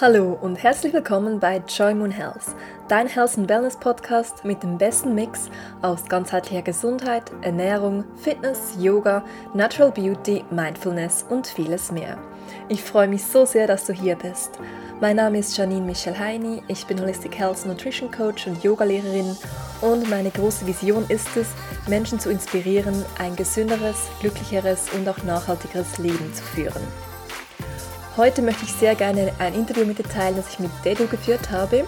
Hallo und herzlich willkommen bei Joy Moon Health, dein Health and Wellness Podcast mit dem besten Mix aus ganzheitlicher Gesundheit, Ernährung, Fitness, Yoga, Natural Beauty, Mindfulness und vieles mehr. Ich freue mich so sehr, dass du hier bist. Mein Name ist Janine Michel Heini, ich bin Holistic Health Nutrition Coach und Yogalehrerin und meine große Vision ist es, Menschen zu inspirieren, ein gesünderes, glücklicheres und auch nachhaltigeres Leben zu führen. Heute möchte ich sehr gerne ein Interview mit dir teilen, das ich mit Dedu geführt habe.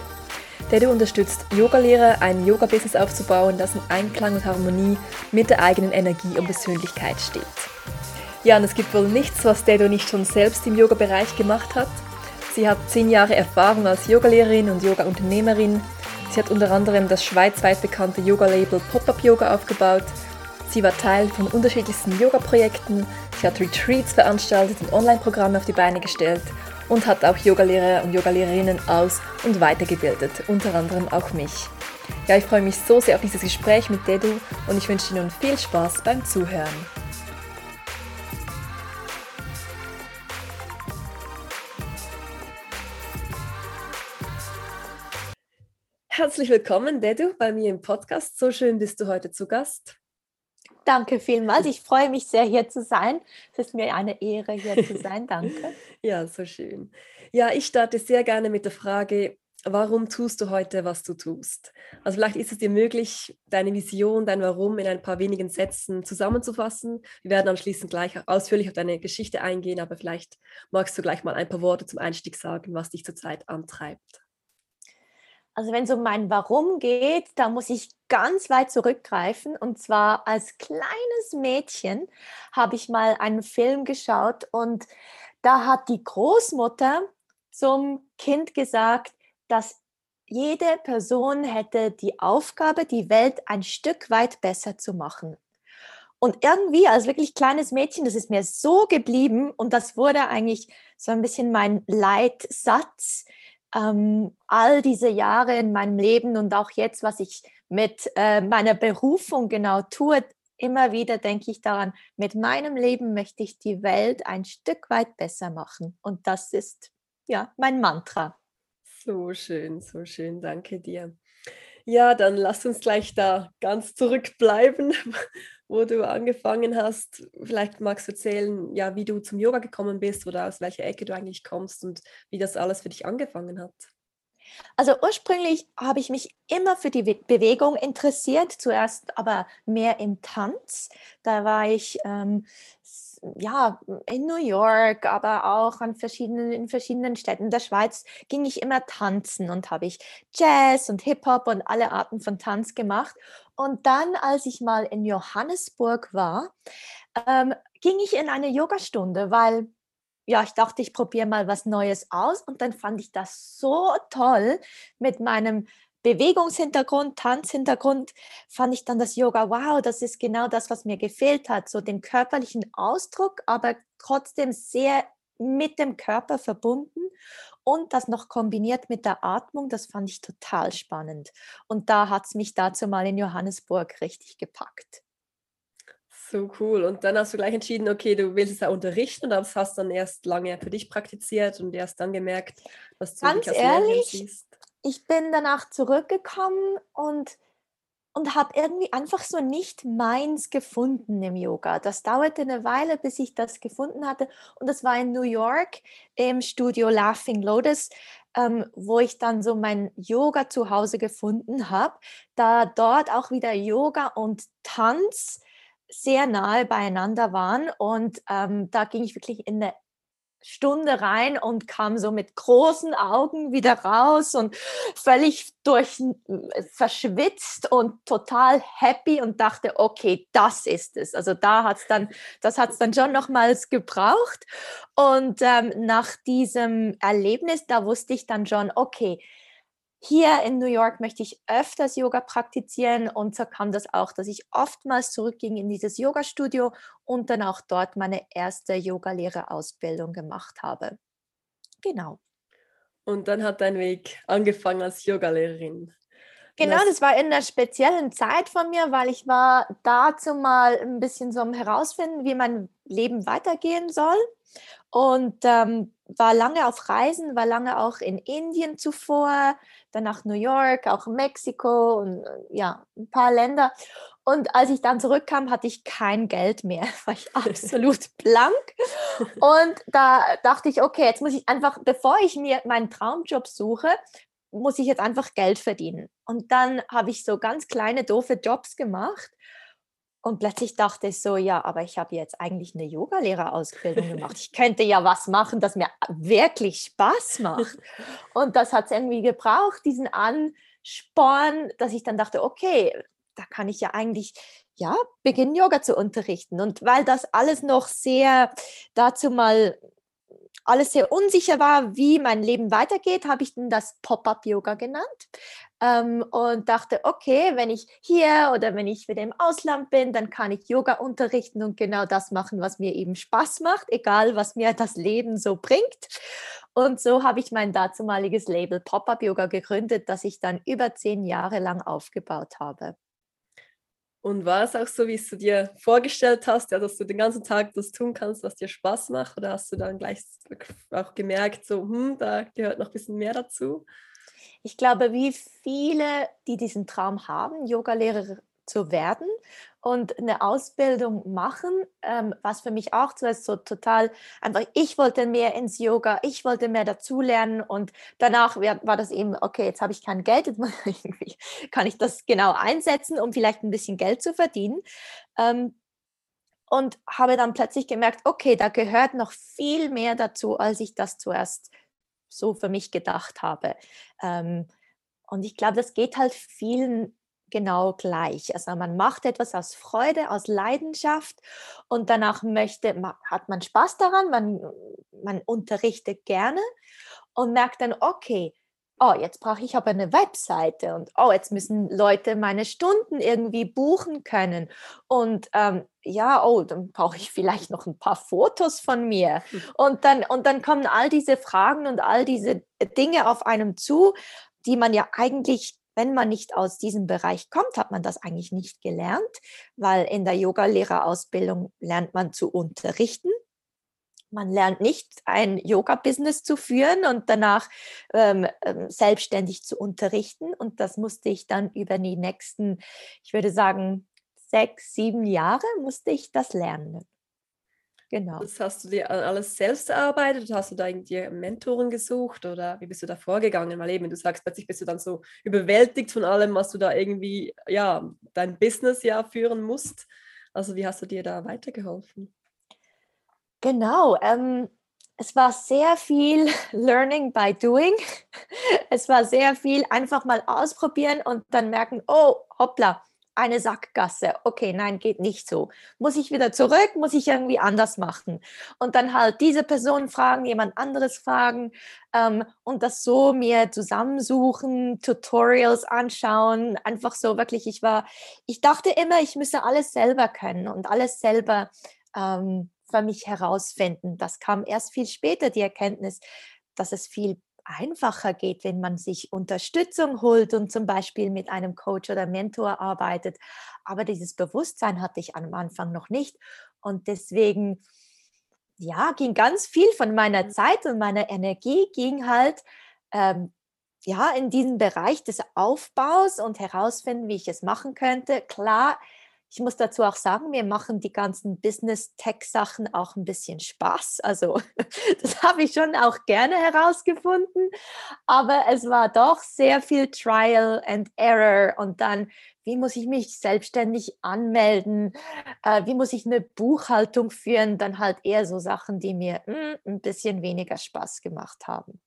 Dedu unterstützt Yogalehrer, ein Yoga-Business aufzubauen, das in Einklang und Harmonie mit der eigenen Energie und Persönlichkeit steht. Ja, und es gibt wohl nichts, was Dedu nicht schon selbst im Yoga-Bereich gemacht hat. Sie hat zehn Jahre Erfahrung als Yogalehrerin und Yoga-Unternehmerin. Sie hat unter anderem das schweizweit bekannte Yoga-Label Pop-Up Yoga aufgebaut Sie war Teil von unterschiedlichsten Yoga-Projekten, sie hat Retreats veranstaltet und Online-Programme auf die Beine gestellt und hat auch Yogalehrer und Yogalehrerinnen aus- und weitergebildet, unter anderem auch mich. Ja, ich freue mich so sehr auf dieses Gespräch mit Dedu und ich wünsche dir nun viel Spaß beim Zuhören. Herzlich willkommen, Dedu, bei mir im Podcast. So schön bist du heute zu Gast. Danke vielmals. Ich freue mich sehr, hier zu sein. Es ist mir eine Ehre, hier zu sein. Danke. ja, so schön. Ja, ich starte sehr gerne mit der Frage, warum tust du heute, was du tust? Also vielleicht ist es dir möglich, deine Vision, dein Warum in ein paar wenigen Sätzen zusammenzufassen. Wir werden anschließend gleich ausführlich auf deine Geschichte eingehen, aber vielleicht magst du gleich mal ein paar Worte zum Einstieg sagen, was dich zurzeit antreibt. Also wenn es um mein Warum geht, da muss ich ganz weit zurückgreifen. Und zwar als kleines Mädchen habe ich mal einen Film geschaut und da hat die Großmutter zum Kind gesagt, dass jede Person hätte die Aufgabe, die Welt ein Stück weit besser zu machen. Und irgendwie als wirklich kleines Mädchen, das ist mir so geblieben und das wurde eigentlich so ein bisschen mein Leitsatz ähm, all diese Jahre in meinem Leben und auch jetzt, was ich mit äh, meiner Berufung genau tue, immer wieder denke ich daran, mit meinem Leben möchte ich die Welt ein Stück weit besser machen. Und das ist ja mein Mantra. So schön, so schön, danke dir. Ja, dann lass uns gleich da ganz zurückbleiben, wo du angefangen hast. Vielleicht magst du erzählen, ja, wie du zum Yoga gekommen bist oder aus welcher Ecke du eigentlich kommst und wie das alles für dich angefangen hat. Also ursprünglich habe ich mich immer für die Bewegung interessiert, zuerst aber mehr im Tanz. Da war ich ähm, ja, in New York, aber auch an verschiedenen, in verschiedenen Städten der Schweiz ging ich immer tanzen und habe ich Jazz und Hip-Hop und alle Arten von Tanz gemacht. Und dann, als ich mal in Johannesburg war, ähm, ging ich in eine Yogastunde, weil ja, ich dachte, ich probiere mal was Neues aus und dann fand ich das so toll mit meinem Bewegungshintergrund, Tanzhintergrund, fand ich dann das Yoga, wow, das ist genau das, was mir gefehlt hat, so den körperlichen Ausdruck, aber trotzdem sehr mit dem Körper verbunden und das noch kombiniert mit der Atmung, das fand ich total spannend. Und da hat es mich dazu mal in Johannesburg richtig gepackt. So cool. Und dann hast du gleich entschieden, okay, du willst es ja unterrichten und hast dann erst lange für dich praktiziert und erst dann gemerkt, was du Ganz dich als ehrlich, siehst ich bin danach zurückgekommen und, und habe irgendwie einfach so nicht meins gefunden im Yoga. Das dauerte eine Weile, bis ich das gefunden hatte. Und das war in New York im Studio Laughing Lotus, ähm, wo ich dann so mein Yoga zu Hause gefunden habe, da dort auch wieder Yoga und Tanz sehr nahe beieinander waren. Und ähm, da ging ich wirklich in eine Stunde rein und kam so mit großen Augen wieder raus und völlig durch äh, verschwitzt und total happy und dachte, okay, das ist es. Also da hat es dann, das hat es dann schon nochmals gebraucht. Und ähm, nach diesem Erlebnis, da wusste ich dann schon, okay, hier in New York möchte ich öfters Yoga praktizieren und so kam das auch, dass ich oftmals zurückging in dieses Yoga-Studio und dann auch dort meine erste Yogalehrerausbildung gemacht habe. Genau. Und dann hat dein Weg angefangen als Yogalehrerin. Genau, das, war in einer speziellen Zeit von mir, weil ich war dazu mal ein bisschen so am herausfinden, wie mein Leben weitergehen soll und ähm, war lange auf Reisen, war lange auch in Indien zuvor, dann nach New York, auch Mexiko und äh, ja, ein paar Länder. Und als ich dann zurückkam, hatte ich kein Geld mehr, war ich absolut blank. Und da dachte ich, okay, jetzt muss ich einfach, bevor ich mir meinen Traumjob suche, muss ich jetzt einfach Geld verdienen. Und dann habe ich so ganz kleine, doofe Jobs gemacht. Und plötzlich dachte ich so, ja, aber ich habe jetzt eigentlich eine Yogalehrerausbildung gemacht. Ich könnte ja was machen, das mir wirklich Spaß macht. Und das hat es irgendwie gebraucht, diesen Ansporn, dass ich dann dachte, okay, da kann ich ja eigentlich ja, beginnen, Yoga zu unterrichten. Und weil das alles noch sehr dazu mal alles sehr unsicher war, wie mein Leben weitergeht, habe ich dann das Pop-up-Yoga genannt ähm, und dachte, okay, wenn ich hier oder wenn ich wieder im Ausland bin, dann kann ich Yoga unterrichten und genau das machen, was mir eben Spaß macht, egal was mir das Leben so bringt. Und so habe ich mein dazumaliges Label Pop-up-Yoga gegründet, das ich dann über zehn Jahre lang aufgebaut habe. Und war es auch so, wie du dir vorgestellt hast, ja, dass du den ganzen Tag das tun kannst, was dir Spaß macht? Oder hast du dann gleich auch gemerkt, so, hm, da gehört noch ein bisschen mehr dazu? Ich glaube, wie viele, die diesen Traum haben, Yogalehrer zu werden und eine Ausbildung machen, ähm, was für mich auch zuerst so total einfach, ich wollte mehr ins Yoga, ich wollte mehr dazulernen und danach war das eben, okay, jetzt habe ich kein Geld, jetzt irgendwie kann ich das genau einsetzen, um vielleicht ein bisschen Geld zu verdienen. Ähm, und habe dann plötzlich gemerkt, okay, da gehört noch viel mehr dazu, als ich das zuerst so für mich gedacht habe. Ähm, und ich glaube, das geht halt vielen genau gleich. Also man macht etwas aus Freude, aus Leidenschaft und danach möchte, hat man Spaß daran, man, man unterrichtet gerne und merkt dann, okay, oh, jetzt brauche ich aber eine Webseite und oh, jetzt müssen Leute meine Stunden irgendwie buchen können. Und ähm, ja, oh, dann brauche ich vielleicht noch ein paar Fotos von mir. Hm. Und dann, und dann kommen all diese Fragen und all diese Dinge auf einem zu, die man ja eigentlich wenn man nicht aus diesem Bereich kommt, hat man das eigentlich nicht gelernt, weil in der Yogalehrerausbildung lernt man zu unterrichten. Man lernt nicht ein Yoga-Business zu führen und danach ähm, ähm, selbstständig zu unterrichten. Und das musste ich dann über die nächsten, ich würde sagen, sechs, sieben Jahre musste ich das lernen. Genau. Das hast du dir alles selbst erarbeitet? Hast du da irgendwie Mentoren gesucht oder wie bist du da vorgegangen? Weil eben, du sagst, plötzlich bist du dann so überwältigt von allem, was du da irgendwie, ja, dein Business ja führen musst. Also wie hast du dir da weitergeholfen? Genau, ähm, es war sehr viel Learning by Doing. Es war sehr viel einfach mal ausprobieren und dann merken, oh, hoppla, eine Sackgasse. Okay, nein, geht nicht so. Muss ich wieder zurück? Muss ich irgendwie anders machen? Und dann halt diese Person fragen, jemand anderes fragen ähm, und das so mir zusammensuchen, Tutorials anschauen. Einfach so wirklich, ich war, ich dachte immer, ich müsse alles selber können und alles selber ähm, für mich herausfinden. Das kam erst viel später, die Erkenntnis, dass es viel einfacher geht, wenn man sich Unterstützung holt und zum Beispiel mit einem Coach oder Mentor arbeitet. Aber dieses Bewusstsein hatte ich am Anfang noch nicht. Und deswegen, ja, ging ganz viel von meiner mhm. Zeit und meiner Energie ging halt ähm, ja, in diesen Bereich des Aufbaus und herausfinden, wie ich es machen könnte. Klar, ich muss dazu auch sagen, mir machen die ganzen Business-Tech-Sachen auch ein bisschen Spaß. Also das habe ich schon auch gerne herausgefunden. Aber es war doch sehr viel Trial and Error und dann, wie muss ich mich selbstständig anmelden? Äh, wie muss ich eine Buchhaltung führen? Dann halt eher so Sachen, die mir hm, ein bisschen weniger Spaß gemacht haben.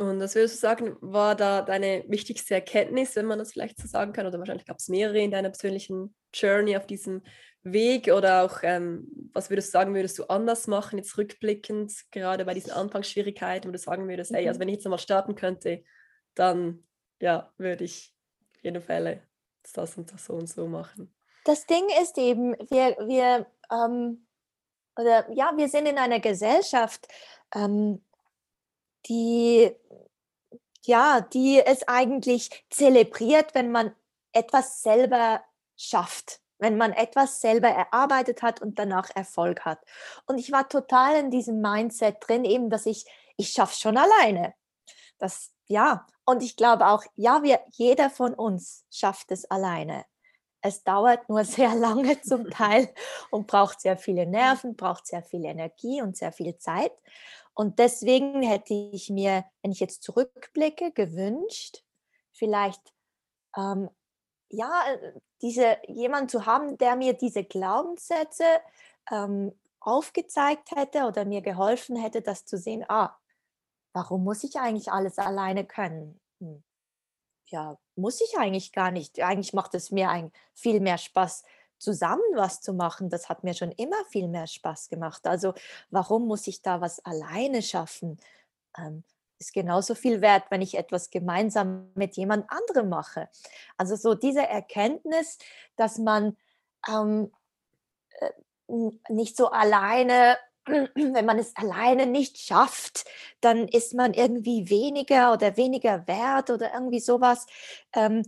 Und was würdest du sagen, war da deine wichtigste Erkenntnis, wenn man das vielleicht so sagen kann? Oder wahrscheinlich gab es mehrere in deiner persönlichen Journey auf diesem Weg? Oder auch, ähm, was würdest du sagen, würdest du anders machen, jetzt rückblickend, gerade bei diesen Anfangsschwierigkeiten, wo du sagen würdest, hey, also mhm. wenn ich jetzt einmal starten könnte, dann ja, würde ich auf jeden Fall das und das so und so machen. Das Ding ist eben, wir, wir ähm, oder ja, wir sind in einer Gesellschaft, ähm, die ja, die es eigentlich zelebriert, wenn man etwas selber schafft, wenn man etwas selber erarbeitet hat und danach Erfolg hat. Und ich war total in diesem Mindset drin, eben, dass ich, ich schaffe schon alleine. Das, ja, und ich glaube auch, ja, wir, jeder von uns schafft es alleine. Es dauert nur sehr lange zum Teil und braucht sehr viele Nerven, braucht sehr viel Energie und sehr viel Zeit. Und deswegen hätte ich mir, wenn ich jetzt zurückblicke, gewünscht, vielleicht ähm, ja, diese jemand zu haben, der mir diese Glaubenssätze ähm, aufgezeigt hätte oder mir geholfen hätte, das zu sehen. Ah, warum muss ich eigentlich alles alleine können? Hm. Ja, muss ich eigentlich gar nicht. Eigentlich macht es mir ein, viel mehr Spaß, zusammen was zu machen. Das hat mir schon immer viel mehr Spaß gemacht. Also warum muss ich da was alleine schaffen? Ähm, ist genauso viel wert, wenn ich etwas gemeinsam mit jemand anderem mache. Also so diese Erkenntnis, dass man ähm, äh, nicht so alleine, wenn man es alleine nicht schafft, dann ist man irgendwie weniger oder weniger wert oder irgendwie sowas. Ähm,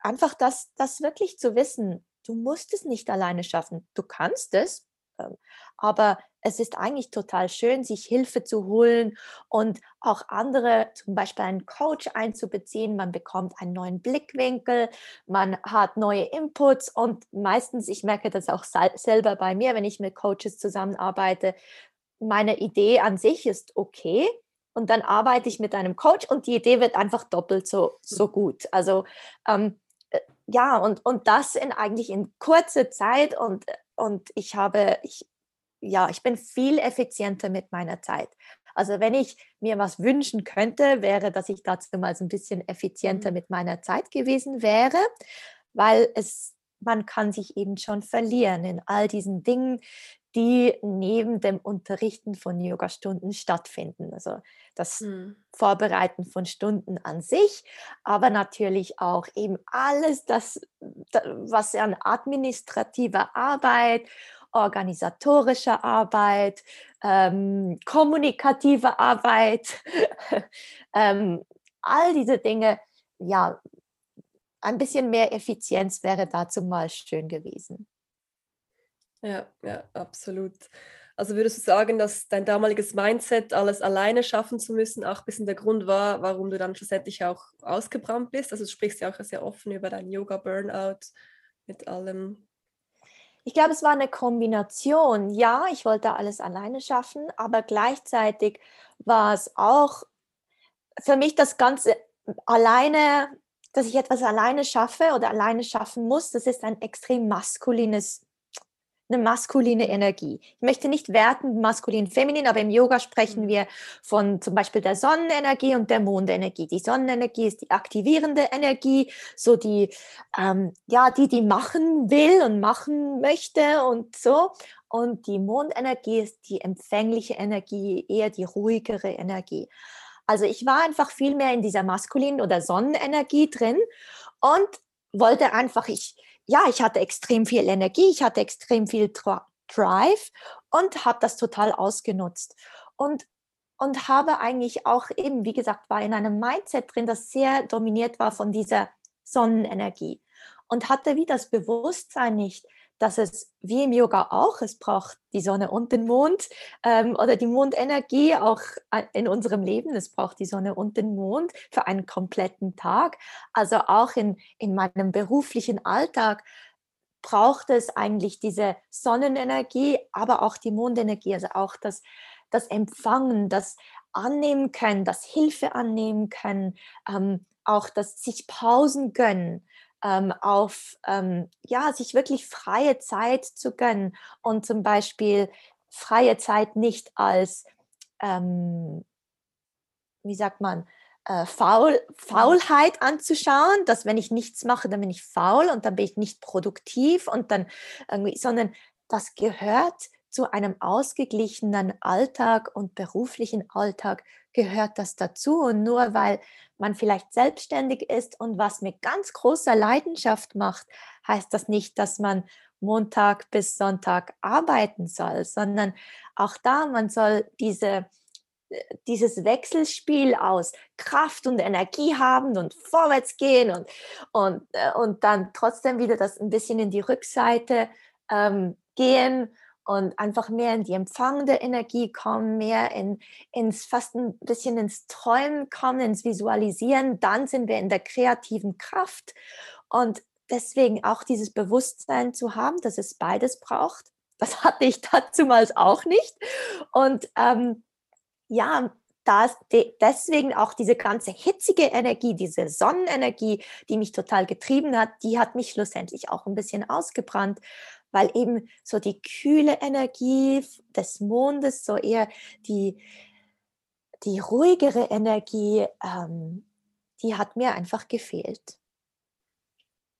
einfach das, das wirklich zu wissen, du musst es nicht alleine schaffen. Du kannst es, ähm, aber es ist eigentlich total schön, sich Hilfe zu holen und auch andere, zum Beispiel einen Coach einzubeziehen. Man bekommt einen neuen Blickwinkel, man hat neue Inputs und meistens, ich merke das auch selber bei mir, wenn ich mit Coaches zusammenarbeite, meine Idee an sich ist okay. Und dann arbeite ich mit einem Coach und die Idee wird einfach doppelt so, so gut. Also ähm, äh, ja, und, und das in eigentlich in kurzer Zeit und und ich habe, ich, ja, ich bin viel effizienter mit meiner Zeit. Also wenn ich mir was wünschen könnte, wäre, dass ich dazu mal so ein bisschen effizienter mhm. mit meiner Zeit gewesen wäre, weil es, man kann sich eben schon verlieren in all diesen Dingen, die neben dem Unterrichten von Yoga-Stunden stattfinden. Also das hm. Vorbereiten von Stunden an sich, aber natürlich auch eben alles, das, was an administrativer Arbeit, organisatorischer Arbeit, ähm, kommunikative Arbeit, ähm, all diese Dinge, ja, ein bisschen mehr Effizienz wäre dazu mal schön gewesen. Ja, ja, absolut. Also würdest du sagen, dass dein damaliges Mindset, alles alleine schaffen zu müssen, auch ein bisschen der Grund war, warum du dann schlussendlich auch ausgebrannt bist? Also du sprichst ja auch sehr offen über dein Yoga-Burnout mit allem. Ich glaube, es war eine Kombination. Ja, ich wollte alles alleine schaffen, aber gleichzeitig war es auch für mich das Ganze alleine, dass ich etwas alleine schaffe oder alleine schaffen muss. Das ist ein extrem maskulines eine maskuline Energie. Ich möchte nicht werten, maskulin, feminin, aber im Yoga sprechen mhm. wir von zum Beispiel der Sonnenenergie und der Mondenergie. Die Sonnenenergie ist die aktivierende Energie, so die, ähm, ja, die, die machen will und machen möchte und so. Und die Mondenergie ist die empfängliche Energie, eher die ruhigere Energie. Also ich war einfach viel mehr in dieser maskulinen oder Sonnenenergie drin und wollte einfach, ich, ja, ich hatte extrem viel Energie, ich hatte extrem viel Drive und habe das total ausgenutzt. Und, und habe eigentlich auch eben, wie gesagt, war in einem Mindset drin, das sehr dominiert war von dieser Sonnenenergie und hatte wie das Bewusstsein nicht, dass es wie im Yoga auch, es braucht die Sonne und den Mond ähm, oder die Mondenergie auch in unserem Leben. Es braucht die Sonne und den Mond für einen kompletten Tag. Also auch in, in meinem beruflichen Alltag braucht es eigentlich diese Sonnenenergie, aber auch die Mondenergie, also auch das, das Empfangen, das Annehmen können, das Hilfe annehmen können, ähm, auch das sich Pausen gönnen ähm, auf, ähm, ja, sich wirklich freie Zeit zu gönnen und zum Beispiel freie Zeit nicht als, ähm, wie sagt man, äh, Faul, Faulheit anzuschauen, dass wenn ich nichts mache, dann bin ich faul und dann bin ich nicht produktiv und dann irgendwie, sondern das gehört zu einem ausgeglichenen Alltag und beruflichen Alltag gehört das dazu. Und nur weil man vielleicht selbstständig ist und was mit ganz großer Leidenschaft macht, heißt das nicht, dass man Montag bis Sonntag arbeiten soll, sondern auch da, man soll diese, dieses Wechselspiel aus Kraft und Energie haben und vorwärts gehen und, und, äh, und dann trotzdem wieder das ein bisschen in die Rückseite ähm, gehen und einfach mehr in die empfangende Energie kommen, mehr in, ins fast ein bisschen ins Träumen kommen, ins Visualisieren, dann sind wir in der kreativen Kraft und deswegen auch dieses Bewusstsein zu haben, dass es beides braucht. Das hatte ich dazumals auch nicht und ähm, ja, das, deswegen auch diese ganze hitzige Energie, diese Sonnenenergie, die mich total getrieben hat, die hat mich schlussendlich auch ein bisschen ausgebrannt, weil eben so die kühle Energie des Mondes, so eher die, die ruhigere Energie, ähm, die hat mir einfach gefehlt.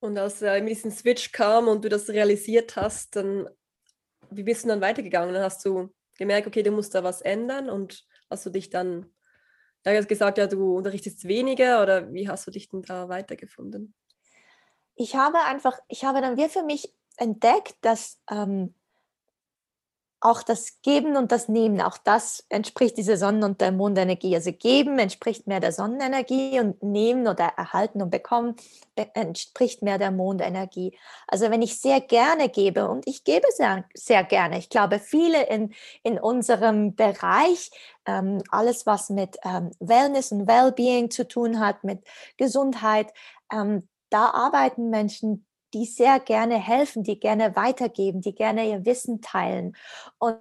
Und als äh, diesen Switch kam und du das realisiert hast, dann wie bist du dann weitergegangen? Dann hast du gemerkt, okay, du musst da was ändern und hast du dich dann, ja, hast gesagt, ja, du unterrichtest weniger oder wie hast du dich denn da weitergefunden? Ich habe einfach, ich habe dann wir für mich entdeckt, dass ähm, auch das Geben und das Nehmen, auch das entspricht dieser Sonnen- und der Mondenergie. Also Geben entspricht mehr der Sonnenenergie und Nehmen oder Erhalten und Bekommen entspricht mehr der Mondenergie. Also wenn ich sehr gerne gebe und ich gebe sehr, sehr gerne, ich glaube viele in, in unserem Bereich, ähm, alles was mit ähm, Wellness und Wellbeing zu tun hat, mit Gesundheit, ähm, da arbeiten Menschen, die sehr gerne helfen, die gerne weitergeben, die gerne ihr Wissen teilen. Und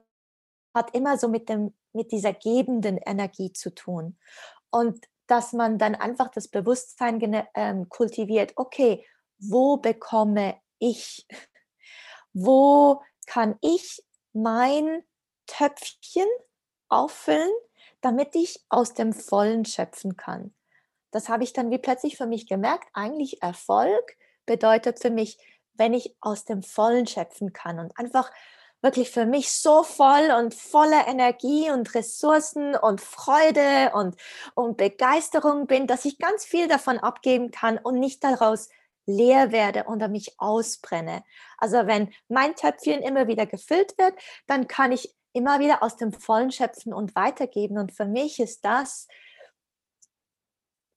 hat immer so mit, dem, mit dieser gebenden Energie zu tun. Und dass man dann einfach das Bewusstsein ähm, kultiviert, okay, wo bekomme ich, wo kann ich mein Töpfchen auffüllen, damit ich aus dem Vollen schöpfen kann. Das habe ich dann wie plötzlich für mich gemerkt. Eigentlich Erfolg bedeutet für mich, wenn ich aus dem Vollen schöpfen kann und einfach wirklich für mich so voll und voller Energie und Ressourcen und Freude und, und Begeisterung bin, dass ich ganz viel davon abgeben kann und nicht daraus leer werde oder mich ausbrenne. Also wenn mein Töpfchen immer wieder gefüllt wird, dann kann ich immer wieder aus dem Vollen schöpfen und weitergeben. Und für mich ist das,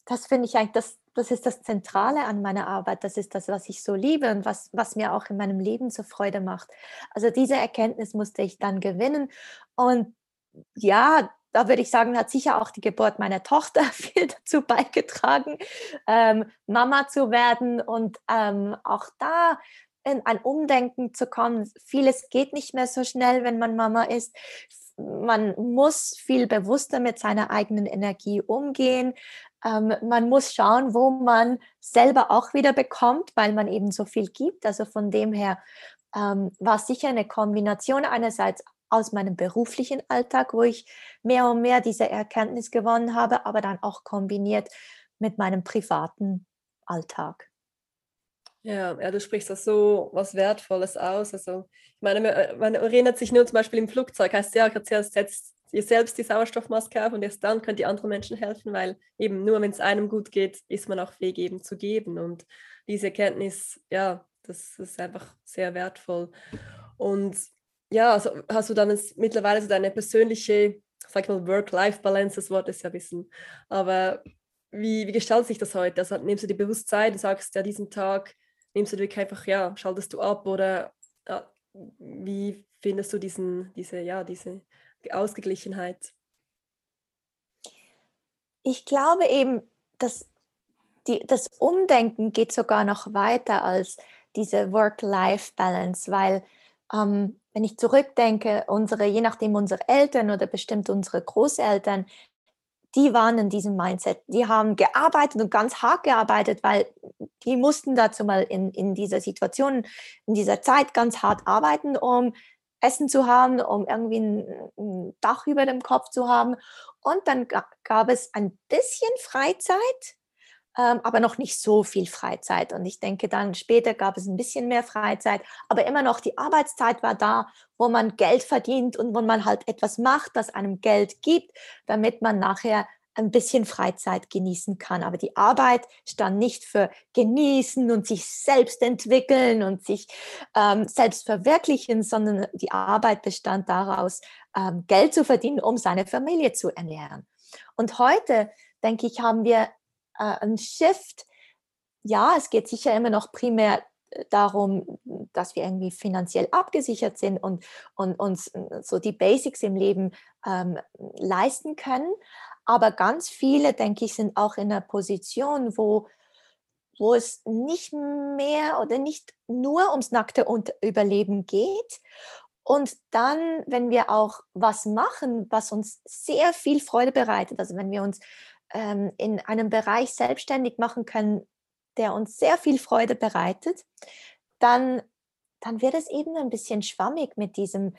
das finde ich eigentlich das, das ist das Zentrale an meiner Arbeit, das ist das, was ich so liebe und was, was mir auch in meinem Leben so Freude macht. Also diese Erkenntnis musste ich dann gewinnen und ja, da würde ich sagen, hat sicher auch die Geburt meiner Tochter viel dazu beigetragen, ähm, Mama zu werden und ähm, auch da in ein Umdenken zu kommen. Vieles geht nicht mehr so schnell, wenn man Mama ist man muss viel bewusster mit seiner eigenen Energie umgehen. Ähm, man muss schauen, wo man selber auch wieder bekommt, weil man eben so viel gibt. Also von dem her ähm, war es sicher eine Kombination einerseits aus meinem beruflichen Alltag, wo ich mehr und mehr diese Erkenntnis gewonnen habe, aber dann auch kombiniert mit meinem privaten Alltag. Ja, ja, du sprichst das so was Wertvolles aus. Also, ich meine, man erinnert sich nur zum Beispiel im Flugzeug, heißt ja, setzt ihr selbst die Sauerstoffmaske auf und erst dann könnt ihr anderen Menschen helfen, weil eben nur wenn es einem gut geht, ist man auch fähig eben zu geben. Und diese Erkenntnis, ja, das ist einfach sehr wertvoll. Und ja, also hast du dann mittlerweile so deine persönliche, sag ich mal, Work-Life-Balance, das Wort ist ja Wissen. Aber wie, wie gestaltet sich das heute? Also nimmst du dir bewusst Zeit und sagst, ja, diesen Tag nimmst du wirklich einfach, ja, schaltest du ab oder ja, wie findest du diesen, diese, ja, diese Ausgeglichenheit? Ich glaube eben, dass die, das Umdenken geht sogar noch weiter als diese Work-Life-Balance, weil ähm, wenn ich zurückdenke, unsere, je nachdem unsere Eltern oder bestimmt unsere Großeltern, die waren in diesem Mindset. Die haben gearbeitet und ganz hart gearbeitet, weil die mussten dazu mal in, in dieser Situation, in dieser Zeit ganz hart arbeiten, um Essen zu haben, um irgendwie ein, ein Dach über dem Kopf zu haben. Und dann gab es ein bisschen Freizeit, ähm, aber noch nicht so viel Freizeit. Und ich denke, dann später gab es ein bisschen mehr Freizeit, aber immer noch die Arbeitszeit war da, wo man Geld verdient und wo man halt etwas macht, das einem Geld gibt, damit man nachher ein bisschen Freizeit genießen kann. Aber die Arbeit stand nicht für genießen und sich selbst entwickeln und sich ähm, selbst verwirklichen, sondern die Arbeit bestand daraus, ähm, Geld zu verdienen, um seine Familie zu ernähren. Und heute, denke ich, haben wir äh, einen Shift. Ja, es geht sicher immer noch primär äh, darum, dass wir irgendwie finanziell abgesichert sind und, und uns äh, so die Basics im Leben ähm, leisten können. Aber ganz viele, denke ich, sind auch in einer Position, wo, wo es nicht mehr oder nicht nur ums nackte Überleben geht. Und dann, wenn wir auch was machen, was uns sehr viel Freude bereitet, also wenn wir uns ähm, in einem Bereich selbstständig machen können, der uns sehr viel Freude bereitet, dann, dann wird es eben ein bisschen schwammig mit diesem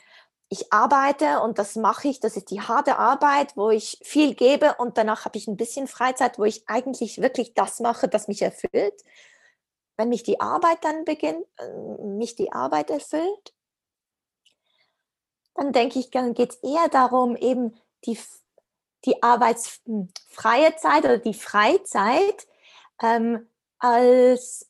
ich arbeite und das mache ich, das ist die harte Arbeit, wo ich viel gebe und danach habe ich ein bisschen Freizeit, wo ich eigentlich wirklich das mache, das mich erfüllt. Wenn mich die Arbeit dann beginnt, äh, mich die Arbeit erfüllt, dann denke ich, dann geht es eher darum, eben die, die arbeitsfreie Zeit oder die Freizeit ähm, als,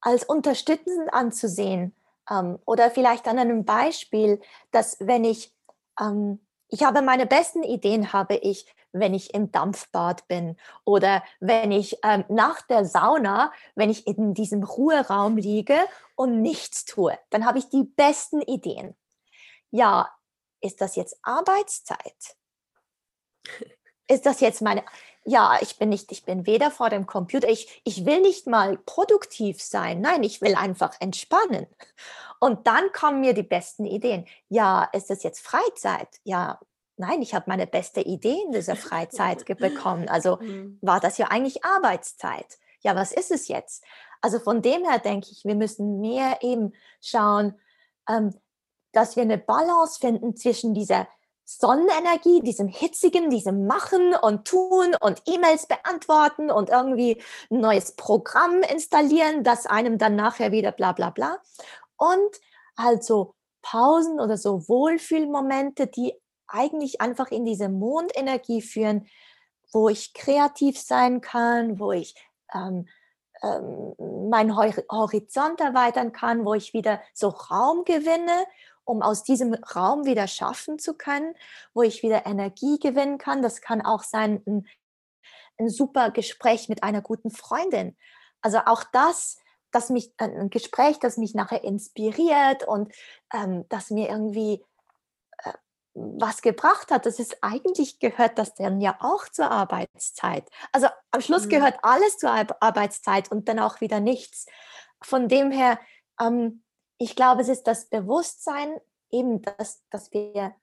als unterstützend anzusehen ähm, oder vielleicht an einem Beispiel, dass wenn ich, ähm, ich habe meine besten Ideen, habe ich, wenn ich im Dampfbad bin oder wenn ich ähm, nach der Sauna, wenn ich in diesem Ruheraum liege und nichts tue, dann habe ich die besten Ideen. Ja, ist das jetzt Arbeitszeit? Ist das jetzt meine, ja, ich bin nicht, ich bin weder vor dem Computer, ich, ich will nicht mal produktiv sein, nein, ich will einfach entspannen. Und dann kommen mir die besten Ideen. Ja, ist das jetzt Freizeit? Ja, nein, ich habe meine beste Idee in dieser Freizeit bekommen. Also mhm. war das ja eigentlich Arbeitszeit. Ja, was ist es jetzt? Also von dem her denke ich, wir müssen mehr eben schauen, ähm, dass wir eine Balance finden zwischen dieser Sonnenenergie, diesem hitzigen, diesem Machen und Tun und E-Mails beantworten und irgendwie ein neues Programm installieren, das einem dann nachher wieder bla bla bla. Und also Pausen oder so Wohlfühlmomente, die eigentlich einfach in diese Mondenergie führen, wo ich kreativ sein kann, wo ich ähm, ähm, meinen Horizont erweitern kann, wo ich wieder so Raum gewinne um aus diesem Raum wieder schaffen zu können, wo ich wieder Energie gewinnen kann. Das kann auch sein ein, ein super Gespräch mit einer guten Freundin. Also auch das, dass mich ein Gespräch, das mich nachher inspiriert und ähm, das mir irgendwie äh, was gebracht hat, das ist eigentlich gehört das dann ja auch zur Arbeitszeit. Also am Schluss mhm. gehört alles zur Arbeitszeit und dann auch wieder nichts. Von dem her ähm, ich glaube, es ist das Bewusstsein, eben, dass, dass wir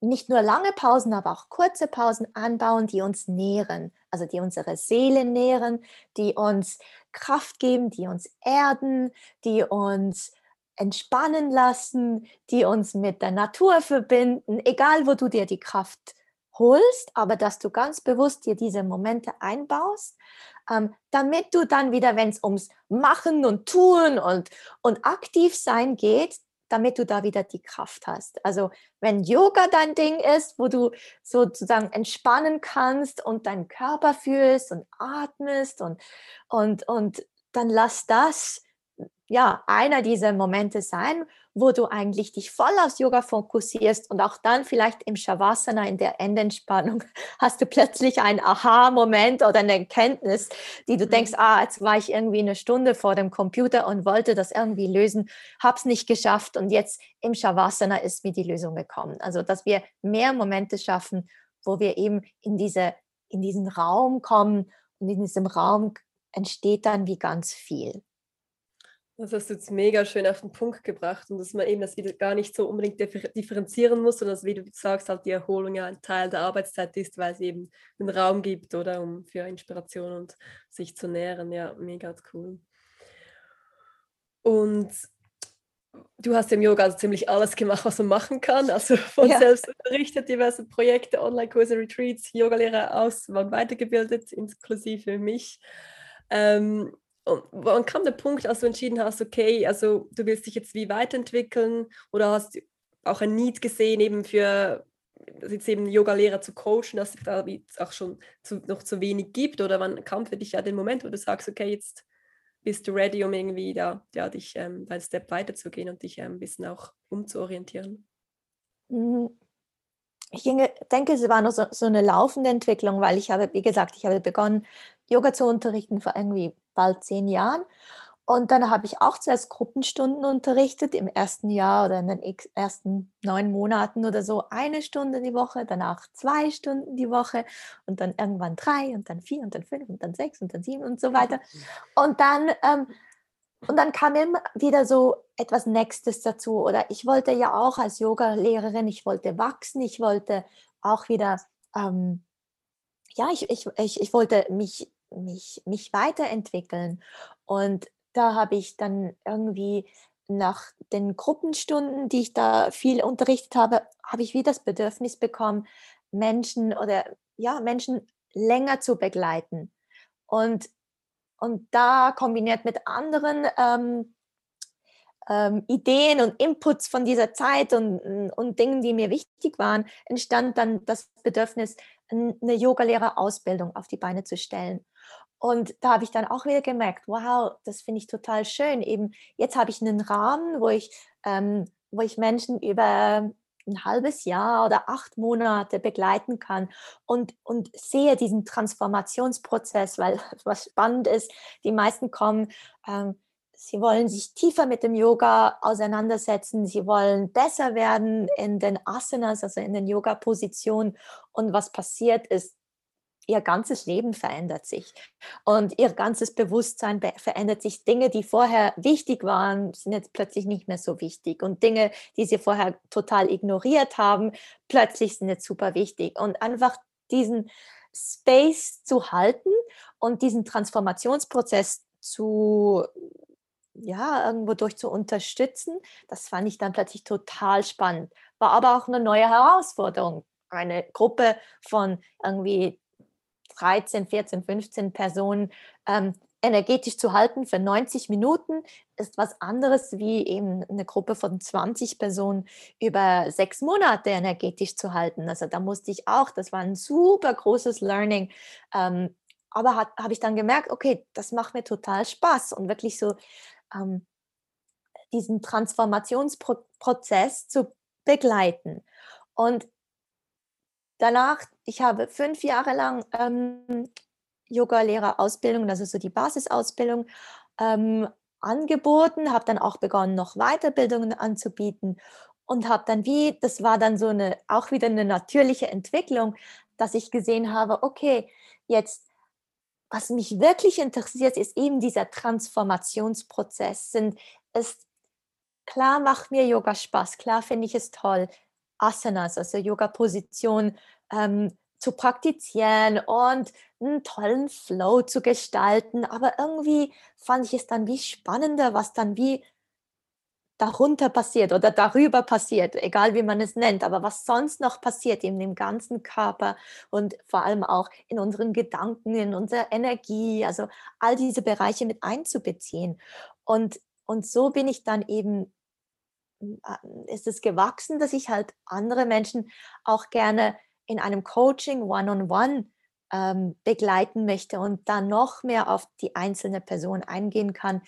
nicht nur lange Pausen, aber auch kurze Pausen anbauen, die uns nähren, also die unsere Seele nähren, die uns Kraft geben, die uns erden, die uns entspannen lassen, die uns mit der Natur verbinden, egal wo du dir die Kraft holst, aber dass du ganz bewusst dir diese Momente einbaust ähm, damit du dann wieder, wenn es ums Machen und Tun und, und aktiv sein geht, damit du da wieder die Kraft hast. Also wenn Yoga dein Ding ist, wo du sozusagen entspannen kannst und deinen Körper fühlst und atmest und, und, und dann lass das ja einer dieser Momente sein, wo du eigentlich dich voll aufs Yoga fokussierst und auch dann vielleicht im Shavasana in der Endentspannung hast du plötzlich einen Aha-Moment oder eine Erkenntnis, die du denkst, mhm. ah, jetzt war ich irgendwie eine Stunde vor dem Computer und wollte das irgendwie lösen, hab's nicht geschafft und jetzt im Shavasana ist mir die Lösung gekommen. Also, dass wir mehr Momente schaffen, wo wir eben in diese in diesen Raum kommen und in diesem Raum entsteht dann wie ganz viel. Das hast du jetzt mega schön auf den Punkt gebracht und dass man eben das wieder gar nicht so unbedingt differenzieren muss, sondern dass, wie du sagst, halt die Erholung ja ein Teil der Arbeitszeit ist, weil es eben einen Raum gibt, oder um für Inspiration und sich zu nähren. Ja, mega cool. Und du hast im Yoga also ziemlich alles gemacht, was man machen kann. Also von ja. selbst unterrichtet, diverse Projekte, Online-Kurse, Retreats, Yogalehrer aus, waren weitergebildet, inklusive mich. Ähm, und wann kam der Punkt, als du entschieden hast, okay, also du willst dich jetzt wie weiterentwickeln oder hast auch ein Need gesehen eben für jetzt eben Yoga-Lehrer zu coachen, dass es da auch schon zu, noch zu wenig gibt? Oder wann kam für dich ja den Moment, wo du sagst, okay, jetzt bist du ready, um irgendwie da, ja, dich ähm, einen Step weiterzugehen und dich ähm, ein bisschen auch umzuorientieren? Mhm. Ich denke, es war noch so, so eine laufende Entwicklung, weil ich habe, wie gesagt, ich habe begonnen, Yoga zu unterrichten vor irgendwie bald zehn Jahren und dann habe ich auch zuerst Gruppenstunden unterrichtet im ersten Jahr oder in den ersten neun Monaten oder so eine Stunde die Woche, danach zwei Stunden die Woche und dann irgendwann drei und dann vier und dann fünf und dann sechs und dann sieben und so weiter. Und dann, ähm, und dann kam immer wieder so etwas Nächstes dazu. Oder ich wollte ja auch als Yoga-Lehrerin, ich wollte wachsen, ich wollte auch wieder, ähm, ja, ich, ich, ich, ich wollte mich, mich, mich weiterentwickeln. Und da habe ich dann irgendwie nach den Gruppenstunden, die ich da viel unterrichtet habe, habe ich wieder das Bedürfnis bekommen, Menschen oder ja, Menschen länger zu begleiten. Und, und da kombiniert mit anderen ähm, ähm, Ideen und Inputs von dieser Zeit und, und Dingen, die mir wichtig waren, entstand dann das Bedürfnis, eine Yogalehrerausbildung auf die Beine zu stellen. Und da habe ich dann auch wieder gemerkt, wow, das finde ich total schön. Eben jetzt habe ich einen Rahmen, wo ich, ähm, wo ich Menschen über ein halbes Jahr oder acht Monate begleiten kann und, und sehe diesen Transformationsprozess, weil was spannend ist, die meisten kommen, ähm, sie wollen sich tiefer mit dem Yoga auseinandersetzen, sie wollen besser werden in den Asanas, also in den Yoga-Positionen. Und was passiert ist, ihr ganzes Leben verändert sich. Und ihr ganzes Bewusstsein verändert sich. Dinge, die vorher wichtig waren, sind jetzt plötzlich nicht mehr so wichtig. Und Dinge, die sie vorher total ignoriert haben, plötzlich sind jetzt super wichtig. Und einfach diesen Space zu halten und diesen Transformationsprozess zu ja, irgendwo durch zu unterstützen, das fand ich dann plötzlich total spannend. War aber auch eine neue Herausforderung. Eine Gruppe von irgendwie 13, 14, 15 Personen ähm, energetisch zu halten für 90 Minuten ist was anderes wie eben eine Gruppe von 20 Personen über sechs Monate energetisch zu halten. Also da musste ich auch, das war ein super großes Learning. Ähm, aber habe ich dann gemerkt, okay, das macht mir total Spaß und wirklich so ähm, diesen Transformationsprozess zu begleiten. Und danach, ich habe fünf Jahre lang ähm, Yoga-Lehrerausbildung, das ist so die Basisausbildung, ähm, angeboten, habe dann auch begonnen, noch Weiterbildungen anzubieten und habe dann wie, das war dann so eine, auch wieder eine natürliche Entwicklung, dass ich gesehen habe, okay, jetzt, was mich wirklich interessiert, ist eben dieser Transformationsprozess. Sind es, klar macht mir Yoga Spaß, klar finde ich es toll, Asanas, also Yoga-Position, ähm, zu praktizieren und einen tollen Flow zu gestalten. Aber irgendwie fand ich es dann wie spannender, was dann wie darunter passiert oder darüber passiert, egal wie man es nennt, aber was sonst noch passiert in dem ganzen Körper und vor allem auch in unseren Gedanken, in unserer Energie, also all diese Bereiche mit einzubeziehen. Und, und so bin ich dann eben ist es gewachsen, dass ich halt andere Menschen auch gerne in einem Coaching one-on-one -on -one, ähm, begleiten möchte und dann noch mehr auf die einzelne Person eingehen kann,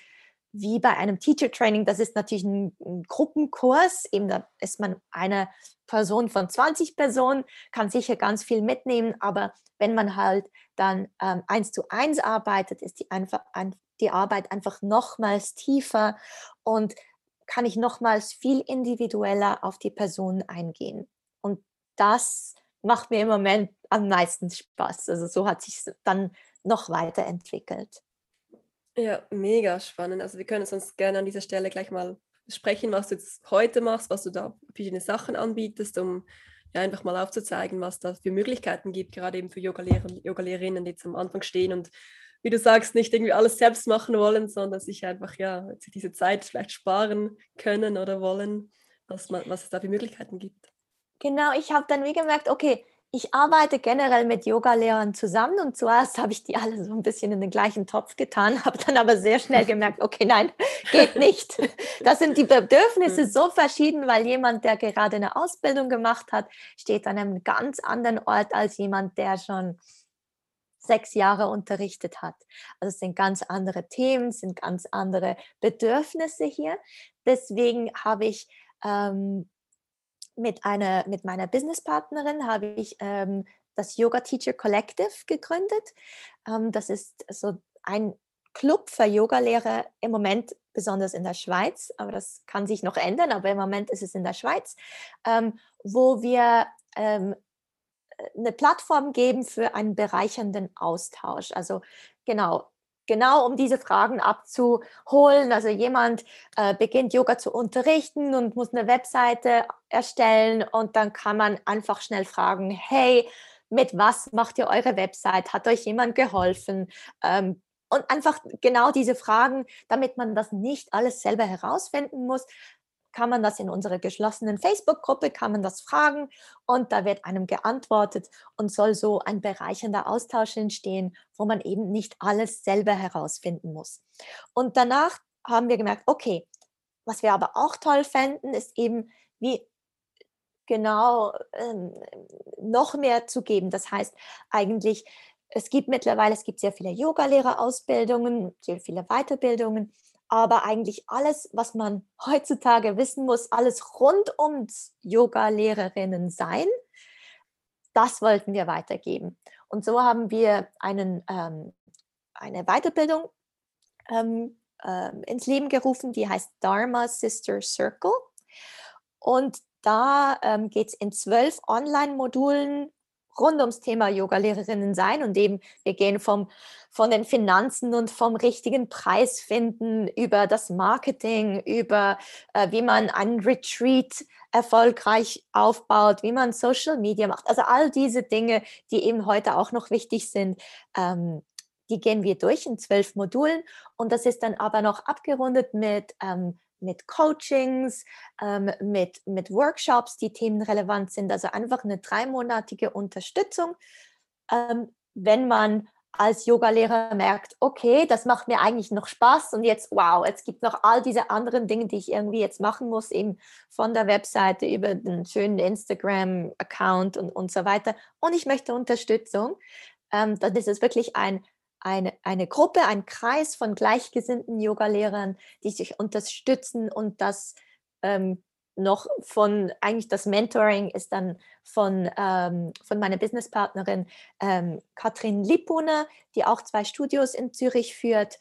wie bei einem Teacher Training. Das ist natürlich ein, ein Gruppenkurs, eben da ist man eine Person von 20 Personen, kann sicher ganz viel mitnehmen, aber wenn man halt dann ähm, eins zu eins arbeitet, ist die, einfach, ein, die Arbeit einfach nochmals tiefer und kann ich nochmals viel individueller auf die Person eingehen. Und das macht mir im Moment am meisten Spaß. Also so hat sich dann noch weiterentwickelt. Ja, mega spannend. Also wir können uns gerne an dieser Stelle gleich mal sprechen, was du jetzt heute machst, was du da verschiedene Sachen anbietest, um ja einfach mal aufzuzeigen, was da für Möglichkeiten gibt, gerade eben für Yoga-Lehrer, Yoga-Lehrerinnen, die jetzt am Anfang stehen und wie du sagst, nicht irgendwie alles selbst machen wollen, sondern sich einfach ja diese Zeit vielleicht sparen können oder wollen, was, man, was es da für Möglichkeiten gibt. Genau, ich habe dann wie gemerkt, okay, ich arbeite generell mit Yogalehrern zusammen und zuerst habe ich die alle so ein bisschen in den gleichen Topf getan, habe dann aber sehr schnell gemerkt, okay, nein, geht nicht. Das sind die Bedürfnisse so verschieden, weil jemand, der gerade eine Ausbildung gemacht hat, steht an einem ganz anderen Ort als jemand, der schon sechs Jahre unterrichtet hat. Also es sind ganz andere Themen, sind ganz andere Bedürfnisse hier. Deswegen habe ich ähm, mit, einer, mit meiner Businesspartnerin habe ich ähm, das Yoga Teacher Collective gegründet. Ähm, das ist so ein Club für Yogalehrer im Moment besonders in der Schweiz, aber das kann sich noch ändern, aber im Moment ist es in der Schweiz, ähm, wo wir ähm, eine Plattform geben für einen bereichernden Austausch. Also genau, genau um diese Fragen abzuholen. Also jemand äh, beginnt Yoga zu unterrichten und muss eine Webseite erstellen und dann kann man einfach schnell fragen, hey, mit was macht ihr eure Website? Hat euch jemand geholfen? Ähm, und einfach genau diese Fragen, damit man das nicht alles selber herausfinden muss, kann man das in unserer geschlossenen Facebook-Gruppe, kann man das fragen und da wird einem geantwortet und soll so ein bereichernder Austausch entstehen, wo man eben nicht alles selber herausfinden muss. Und danach haben wir gemerkt, okay, was wir aber auch toll fänden, ist eben, wie genau ähm, noch mehr zu geben. Das heißt eigentlich, es gibt mittlerweile, es gibt sehr viele Yogalehrerausbildungen, sehr viele Weiterbildungen aber eigentlich alles, was man heutzutage wissen muss, alles rund ums Yoga-Lehrerinnen sein, das wollten wir weitergeben. Und so haben wir einen, ähm, eine Weiterbildung ähm, äh, ins Leben gerufen, die heißt Dharma Sister Circle. Und da ähm, geht es in zwölf Online-Modulen rund ums Thema Yoga-Lehrerinnen sein und eben wir gehen vom, von den Finanzen und vom richtigen Preis finden über das Marketing, über äh, wie man einen Retreat erfolgreich aufbaut, wie man Social Media macht. Also all diese Dinge, die eben heute auch noch wichtig sind, ähm, die gehen wir durch in zwölf Modulen und das ist dann aber noch abgerundet mit ähm, mit Coachings, ähm, mit, mit Workshops, die themenrelevant sind. Also einfach eine dreimonatige Unterstützung, ähm, wenn man als Yogalehrer merkt, okay, das macht mir eigentlich noch Spaß und jetzt, wow, es gibt noch all diese anderen Dinge, die ich irgendwie jetzt machen muss, eben von der Webseite über den schönen Instagram-Account und, und so weiter. Und ich möchte Unterstützung. Ähm, dann ist es wirklich ein eine, eine Gruppe, ein Kreis von gleichgesinnten Yoga-Lehrern, die sich unterstützen und das ähm, noch von, eigentlich das Mentoring ist dann von, ähm, von meiner Businesspartnerin ähm, Katrin Lippuner, die auch zwei Studios in Zürich führt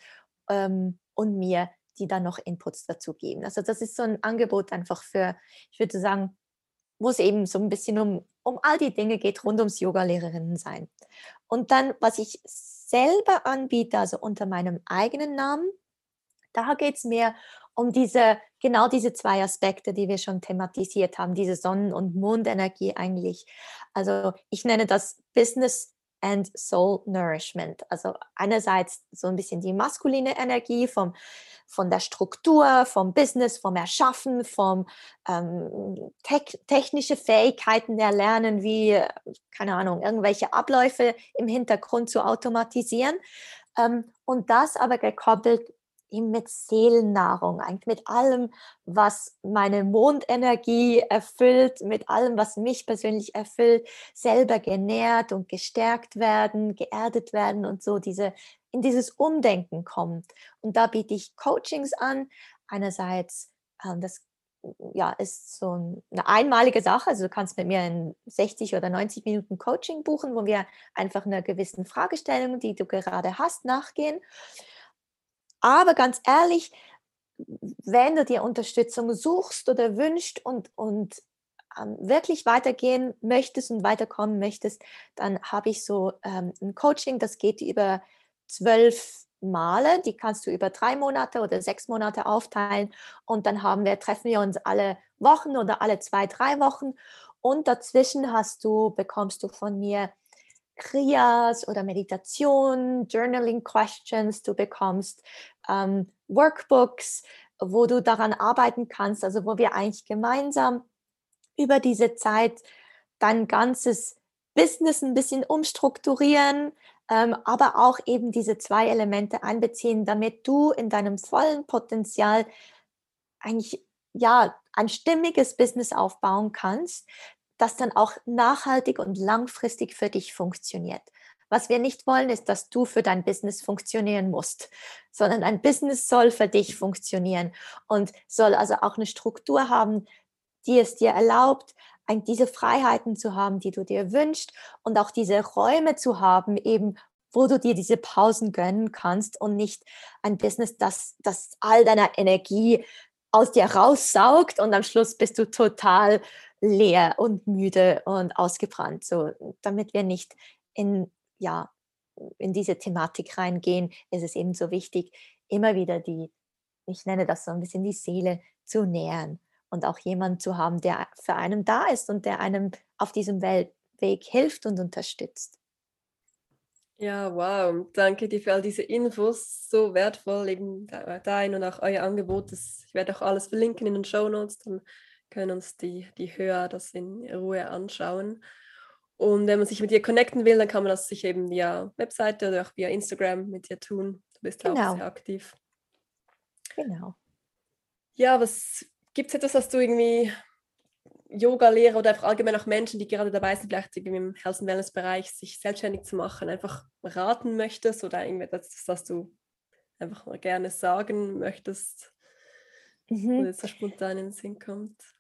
ähm, und mir, die dann noch Inputs dazu geben. Also das ist so ein Angebot einfach für, ich würde sagen, wo es eben so ein bisschen um, um all die Dinge geht rund ums Yoga-Lehrerinnen sein. Und dann, was ich selber anbiete, also unter meinem eigenen Namen, da geht es mehr um diese, genau diese zwei Aspekte, die wir schon thematisiert haben, diese Sonnen- und Mondenergie eigentlich. Also ich nenne das Business and Soul Nourishment. Also einerseits so ein bisschen die maskuline Energie vom, von der Struktur, vom Business, vom Erschaffen, vom ähm, te technische Fähigkeiten erlernen, wie, keine Ahnung, irgendwelche Abläufe im Hintergrund zu automatisieren. Ähm, und das aber gekoppelt mit Seelennahrung, eigentlich mit allem, was meine Mondenergie erfüllt, mit allem, was mich persönlich erfüllt, selber genährt und gestärkt werden, geerdet werden und so diese in dieses Umdenken kommen. Und da biete ich Coachings an. Einerseits, ähm, das ja, ist so eine einmalige Sache. Also du kannst mit mir ein 60 oder 90 Minuten Coaching buchen, wo wir einfach einer gewissen Fragestellung, die du gerade hast, nachgehen. Aber ganz ehrlich, wenn du dir Unterstützung suchst oder wünschst und, und ähm, wirklich weitergehen möchtest und weiterkommen möchtest, dann habe ich so ähm, ein Coaching, das geht über zwölf Male, die kannst du über drei Monate oder sechs Monate aufteilen und dann haben wir, treffen wir uns alle Wochen oder alle zwei, drei Wochen. Und dazwischen hast du, bekommst du von mir Kriyas oder Meditation, Journaling Questions, du bekommst ähm, Workbooks, wo du daran arbeiten kannst, also wo wir eigentlich gemeinsam über diese Zeit dein ganzes Business ein bisschen umstrukturieren, ähm, aber auch eben diese zwei Elemente einbeziehen, damit du in deinem vollen Potenzial eigentlich ja ein stimmiges Business aufbauen kannst, das dann auch nachhaltig und langfristig für dich funktioniert. Was wir nicht wollen, ist, dass du für dein Business funktionieren musst, sondern ein Business soll für dich funktionieren und soll also auch eine Struktur haben, die es dir erlaubt, diese Freiheiten zu haben, die du dir wünschst und auch diese Räume zu haben, eben wo du dir diese Pausen gönnen kannst und nicht ein Business, das, das all deiner Energie aus dir raussaugt und am Schluss bist du total leer und müde und ausgebrannt. So, damit wir nicht in, ja, in diese Thematik reingehen, ist es eben so wichtig, immer wieder die, ich nenne das so ein bisschen die Seele zu nähern und auch jemanden zu haben, der für einen da ist und der einem auf diesem Weg hilft und unterstützt. Ja, wow. Danke dir für all diese Infos. So wertvoll, eben dein und auch euer Angebot. Das, ich werde auch alles verlinken in den Show Notes. Dann können uns die, die Hörer das in Ruhe anschauen. Und wenn man sich mit dir connecten will, dann kann man das sich eben via Webseite oder auch via Instagram mit dir tun. Du bist genau. auch sehr aktiv. Genau. Ja, was gibt es etwas, was du irgendwie Yoga-Lehrer oder einfach allgemein auch Menschen, die gerade dabei sind, vielleicht im Health- and Wellness-Bereich sich selbstständig zu machen, einfach raten möchtest oder irgendetwas, das du einfach mal gerne sagen möchtest, mhm. oder so spontan in den Sinn kommt?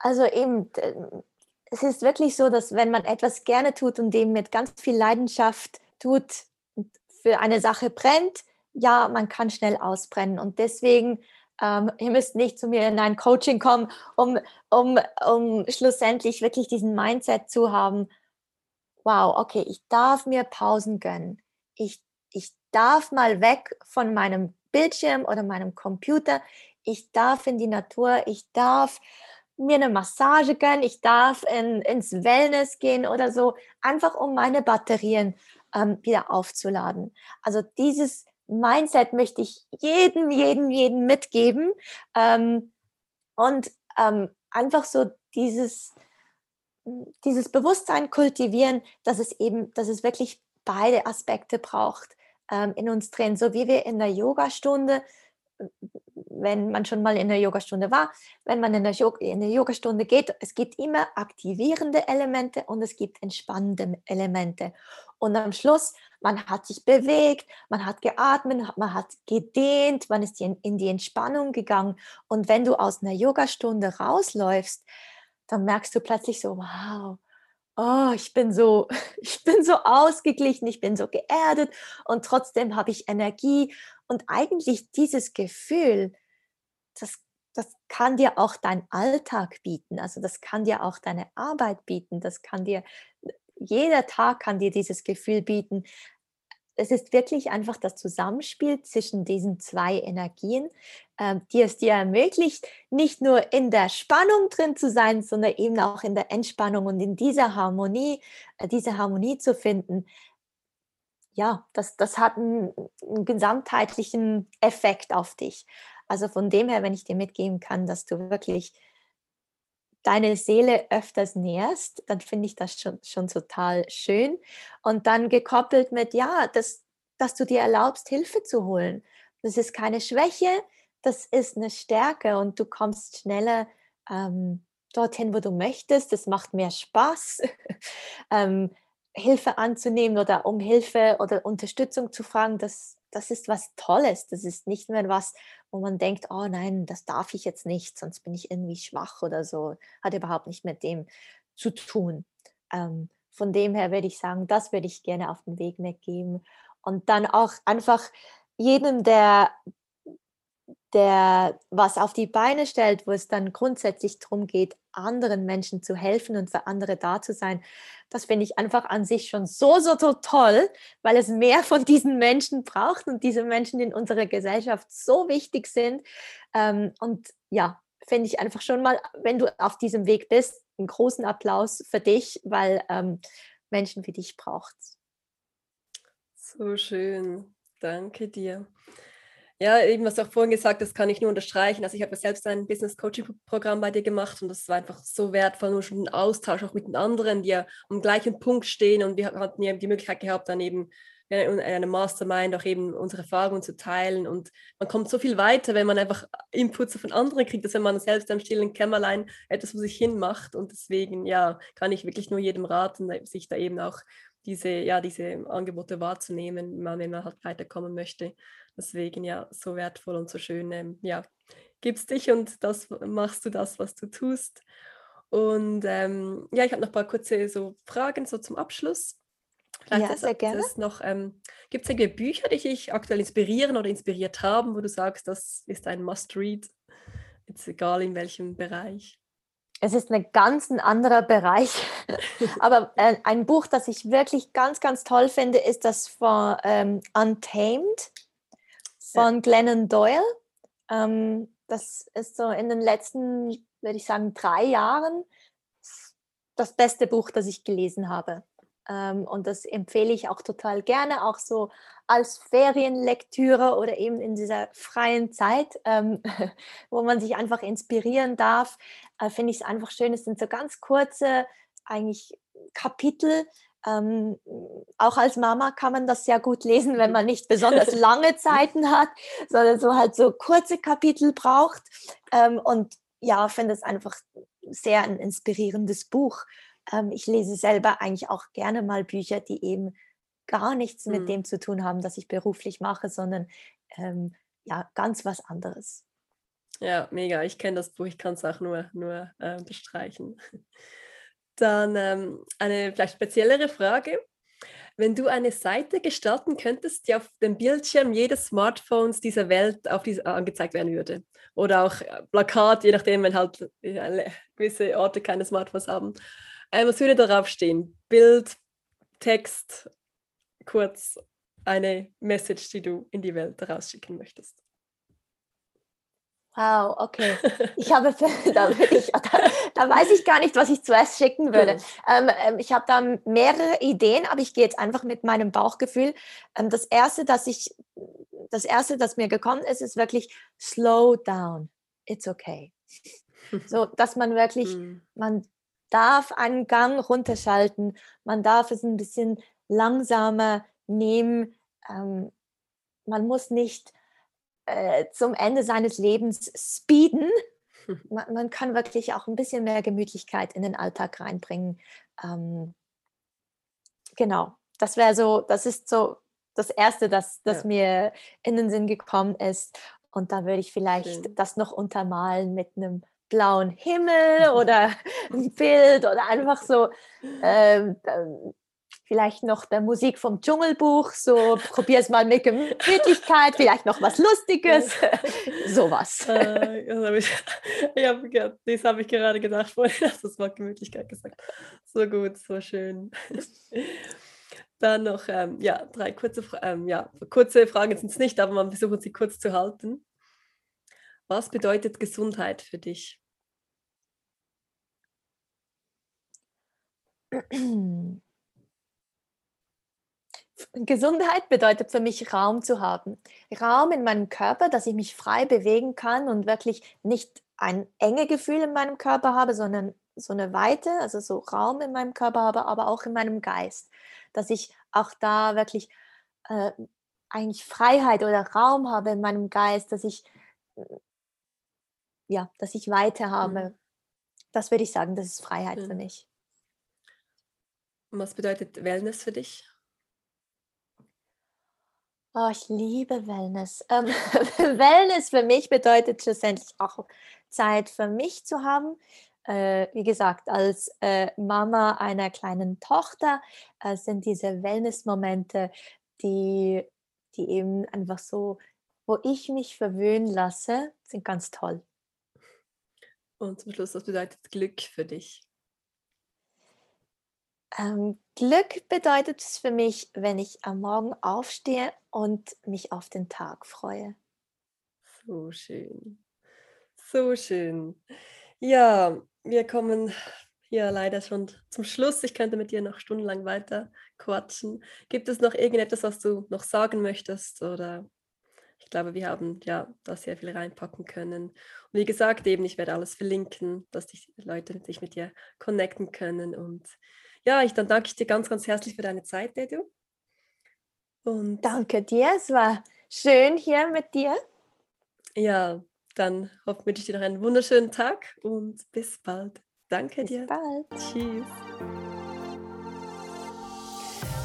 Also eben, es ist wirklich so, dass wenn man etwas gerne tut und dem mit ganz viel Leidenschaft tut, für eine Sache brennt, ja, man kann schnell ausbrennen. Und deswegen ähm, ihr müsst nicht zu mir in ein Coaching kommen, um, um, um schlussendlich wirklich diesen Mindset zu haben, wow, okay, ich darf mir Pausen gönnen. Ich, ich darf mal weg von meinem Bildschirm oder meinem Computer. Ich darf in die Natur. Ich darf mir eine Massage gönnen. Ich darf in, ins Wellness gehen oder so, einfach um meine Batterien ähm, wieder aufzuladen. Also dieses Mindset möchte ich jedem, jedem, jedem mitgeben. Ähm, und ähm, einfach so dieses, dieses Bewusstsein kultivieren, dass es eben, dass es wirklich beide Aspekte braucht ähm, in uns drin. So wie wir in der Yogastunde wenn man schon mal in der Yogastunde war, wenn man in der, in der Yogastunde geht, es gibt immer aktivierende Elemente und es gibt entspannende Elemente. Und am Schluss, man hat sich bewegt, man hat geatmet, man hat gedehnt, man ist in die Entspannung gegangen. Und wenn du aus einer Yogastunde rausläufst, dann merkst du plötzlich so, wow, oh, ich bin so, ich bin so ausgeglichen, ich bin so geerdet und trotzdem habe ich Energie. Und eigentlich dieses Gefühl, das, das kann dir auch dein Alltag bieten. Also das kann dir auch deine Arbeit bieten. Das kann dir, jeder Tag kann dir dieses Gefühl bieten. Es ist wirklich einfach das Zusammenspiel zwischen diesen zwei Energien, äh, die es dir ermöglicht, nicht nur in der Spannung drin zu sein, sondern eben auch in der Entspannung und in dieser Harmonie, äh, diese Harmonie zu finden, ja, das, das hat einen, einen, gesamtheitlichen Effekt auf dich. Also von dem her, wenn ich dir mitgeben kann, dass du wirklich deine Seele öfters nährst, dann finde ich das schon, schon total schön. Und dann gekoppelt mit, ja, dass, dass du dir erlaubst, Hilfe zu holen. Das ist keine Schwäche, das ist eine Stärke und du kommst schneller ähm, dorthin, wo du möchtest. Das macht mehr Spaß, ähm, Hilfe anzunehmen oder um Hilfe oder Unterstützung zu fragen. Das, das ist was Tolles. Das ist nicht mehr was, wo man denkt, oh nein, das darf ich jetzt nicht, sonst bin ich irgendwie schwach oder so. Hat überhaupt nicht mit dem zu tun. Ähm, von dem her würde ich sagen, das würde ich gerne auf den Weg mitgeben. Und dann auch einfach jedem, der, der was auf die Beine stellt, wo es dann grundsätzlich darum geht, anderen Menschen zu helfen und für andere da zu sein, das finde ich einfach an sich schon so, so, so toll, weil es mehr von diesen Menschen braucht und diese Menschen in unserer Gesellschaft so wichtig sind. Ähm, und ja, finde ich einfach schon mal, wenn du auf diesem Weg bist, einen großen Applaus für dich, weil ähm, Menschen wie dich braucht So schön. Danke dir. Ja, eben was du auch vorhin gesagt hast, kann ich nur unterstreichen. Also ich habe selbst ein Business Coaching Programm bei dir gemacht und das war einfach so wertvoll, nur schon ein Austausch auch mit den anderen, die ja am gleichen Punkt stehen und wir hatten ja die Möglichkeit gehabt, dann eben in einem Mastermind auch eben unsere Erfahrungen zu teilen und man kommt so viel weiter, wenn man einfach Inputs von anderen kriegt, als wenn man selbst am stillen Kämmerlein etwas vor sich hin macht und deswegen, ja, kann ich wirklich nur jedem raten, sich da eben auch diese, ja, diese Angebote wahrzunehmen, wenn man halt weiterkommen möchte. Deswegen ja, so wertvoll und so schön. Ähm, ja, gibst dich und das machst du das, was du tust. Und ähm, ja, ich habe noch ein paar kurze so Fragen so zum Abschluss. Vielleicht ja, sehr gerne. Noch, ähm, gibt es irgendwelche Bücher, die dich aktuell inspirieren oder inspiriert haben, wo du sagst, das ist ein Must-Read, jetzt egal in welchem Bereich? Es ist ein ganz anderer Bereich, aber äh, ein Buch, das ich wirklich ganz, ganz toll finde, ist das von ähm, Untamed von ja. Glennon Doyle. Ähm, das ist so in den letzten, würde ich sagen, drei Jahren das beste Buch, das ich gelesen habe. Ähm, und das empfehle ich auch total gerne, auch so als Ferienlektüre oder eben in dieser freien Zeit, ähm, wo man sich einfach inspirieren darf. Äh, Finde ich es einfach schön. Es sind so ganz kurze, eigentlich Kapitel, ähm, auch als Mama kann man das sehr gut lesen, wenn man nicht besonders lange Zeiten hat, sondern so halt so kurze Kapitel braucht. Ähm, und ja, finde es einfach sehr ein inspirierendes Buch. Ähm, ich lese selber eigentlich auch gerne mal Bücher, die eben gar nichts mhm. mit dem zu tun haben, das ich beruflich mache, sondern ähm, ja, ganz was anderes. Ja, mega. Ich kenne das Buch, ich kann es auch nur, nur äh, bestreichen. Dann ähm, eine vielleicht speziellere Frage. Wenn du eine Seite gestalten könntest, die auf dem Bildschirm jedes Smartphones dieser Welt auf diese, angezeigt werden würde, oder auch äh, Plakat, je nachdem, wenn halt äh, gewisse Orte keine Smartphones haben, äh, was würde darauf stehen? Bild, Text, kurz eine Message, die du in die Welt rausschicken möchtest. Wow, okay. Ich habe, da, ich, da, da, weiß ich gar nicht, was ich zuerst schicken würde. Ähm, ähm, ich habe da mehrere Ideen, aber ich gehe jetzt einfach mit meinem Bauchgefühl. Ähm, das erste, dass ich, das erste, das mir gekommen ist, ist wirklich slow down. It's okay. So, dass man wirklich, hm. man darf einen Gang runterschalten, man darf es ein bisschen langsamer nehmen. Ähm, man muss nicht äh, zum Ende seines Lebens speeden. Man, man, kann wirklich auch ein bisschen mehr Gemütlichkeit in den Alltag reinbringen. Ähm, genau, das wäre so, das ist so das Erste, das, das ja. mir in den Sinn gekommen ist. Und da würde ich vielleicht Schön. das noch untermalen mit einem blauen Himmel oder ein Bild oder einfach so ähm, vielleicht noch der Musik vom Dschungelbuch, so probier es mal mit Gemütlichkeit, vielleicht noch was Lustiges, sowas. Äh, das habe ich, ich hab, das habe ich gerade gedacht vorhin, dass das Wort Gemütlichkeit gesagt. So gut, so schön. Dann noch ähm, ja, drei kurze, ähm, ja, kurze Fragen sind es nicht, aber man versucht sie kurz zu halten. Was bedeutet Gesundheit für dich? Gesundheit bedeutet für mich Raum zu haben. Raum in meinem Körper, dass ich mich frei bewegen kann und wirklich nicht ein enge Gefühl in meinem Körper habe, sondern so eine Weite, also so Raum in meinem Körper habe, aber auch in meinem Geist. Dass ich auch da wirklich äh, eigentlich Freiheit oder Raum habe in meinem Geist, dass ich ja, dass ich Weite habe. Mhm. Das würde ich sagen, das ist Freiheit mhm. für mich. Was bedeutet Wellness für dich? Oh, ich liebe Wellness. Ähm, Wellness für mich bedeutet schlussendlich auch Zeit für mich zu haben. Äh, wie gesagt, als äh, Mama einer kleinen Tochter äh, sind diese Wellness-Momente, die, die eben einfach so, wo ich mich verwöhnen lasse, sind ganz toll. Und zum Schluss, was bedeutet Glück für dich? Ähm, Glück bedeutet es für mich, wenn ich am Morgen aufstehe und mich auf den Tag freue. So schön. So schön. Ja, wir kommen hier leider schon zum Schluss. Ich könnte mit dir noch stundenlang weiter quatschen. Gibt es noch irgendetwas, was du noch sagen möchtest? Oder ich Ich glaube, wir haben ja da sehr viel reinpacken können. Und wie gesagt, eben, ich werde alles verlinken, dass die Leute sich mit dir connecten können. Und ja, ich dann danke ich dir ganz, ganz herzlich für deine Zeit, Dedu. Und danke dir, es war schön hier mit dir. Ja, dann hoffentlich wünsche ich dir noch einen wunderschönen Tag und bis bald. Danke bis dir. Bis bald. Tschüss.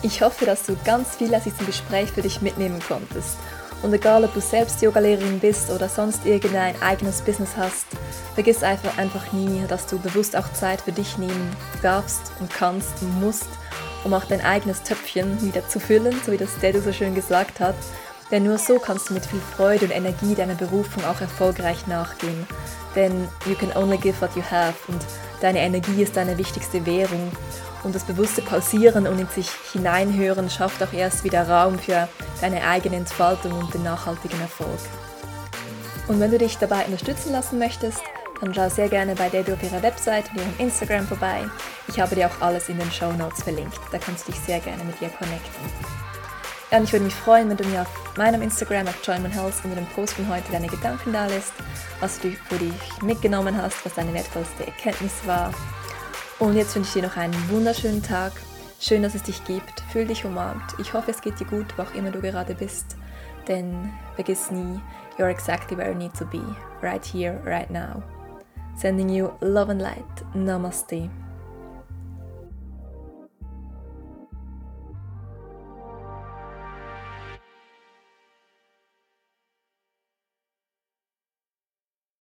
Ich hoffe, dass du ganz viel aus diesem Gespräch für dich mitnehmen konntest. Und egal, ob du selbst Yogalehrerin bist oder sonst irgendein eigenes Business hast, vergiss einfach, einfach nie, dass du bewusst auch Zeit für dich nehmen darfst und kannst und musst, um auch dein eigenes Töpfchen wieder zu füllen, so wie das Dedo so schön gesagt hat. Denn nur so kannst du mit viel Freude und Energie deiner Berufung auch erfolgreich nachgehen. Denn you can only give what you have und deine Energie ist deine wichtigste Währung. Und das bewusste Pausieren und in sich hineinhören schafft auch erst wieder Raum für deine eigene Entfaltung und den nachhaltigen Erfolg. Und wenn du dich dabei unterstützen lassen möchtest, dann schau sehr gerne bei Dedo auf ihrer Website und ihrem Instagram vorbei. Ich habe dir auch alles in den Show Notes verlinkt. Da kannst du dich sehr gerne mit ihr connecten. Ja, und ich würde mich freuen, wenn du mir auf meinem Instagram auf Joyman Health unter dem Post von heute deine Gedanken da lässt, was du für dich mitgenommen hast, was deine wertvollste Erkenntnis war und jetzt wünsche ich dir noch einen wunderschönen Tag. Schön, dass es dich gibt. Fühl dich umarmt. Ich hoffe, es geht dir gut, wo auch immer du gerade bist. Denn vergiss nie, you're exactly where you need to be. Right here, right now. Sending you love and light. Namaste.